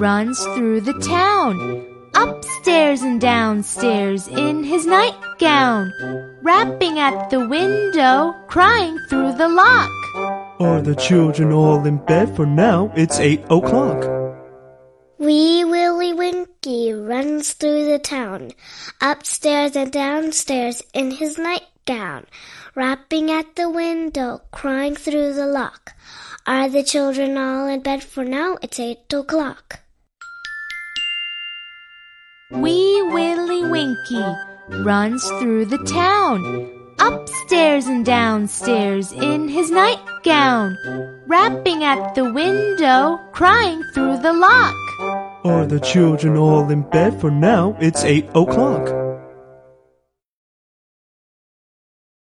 runs through the town, upstairs and downstairs in his nightgown, rapping at the window, crying through the lock. Are the children all in bed for now? It's eight o'clock. Wee Willie Winkie runs through the town, upstairs and downstairs in his nightgown, rapping at the window, crying through the lock. Are the children all in bed for now? It's eight o'clock. Wee Willie Winkie runs through the town, upstairs and downstairs in his nightgown, rapping at the window, crying through the lock. Are the children all in bed for now? It's eight o'clock.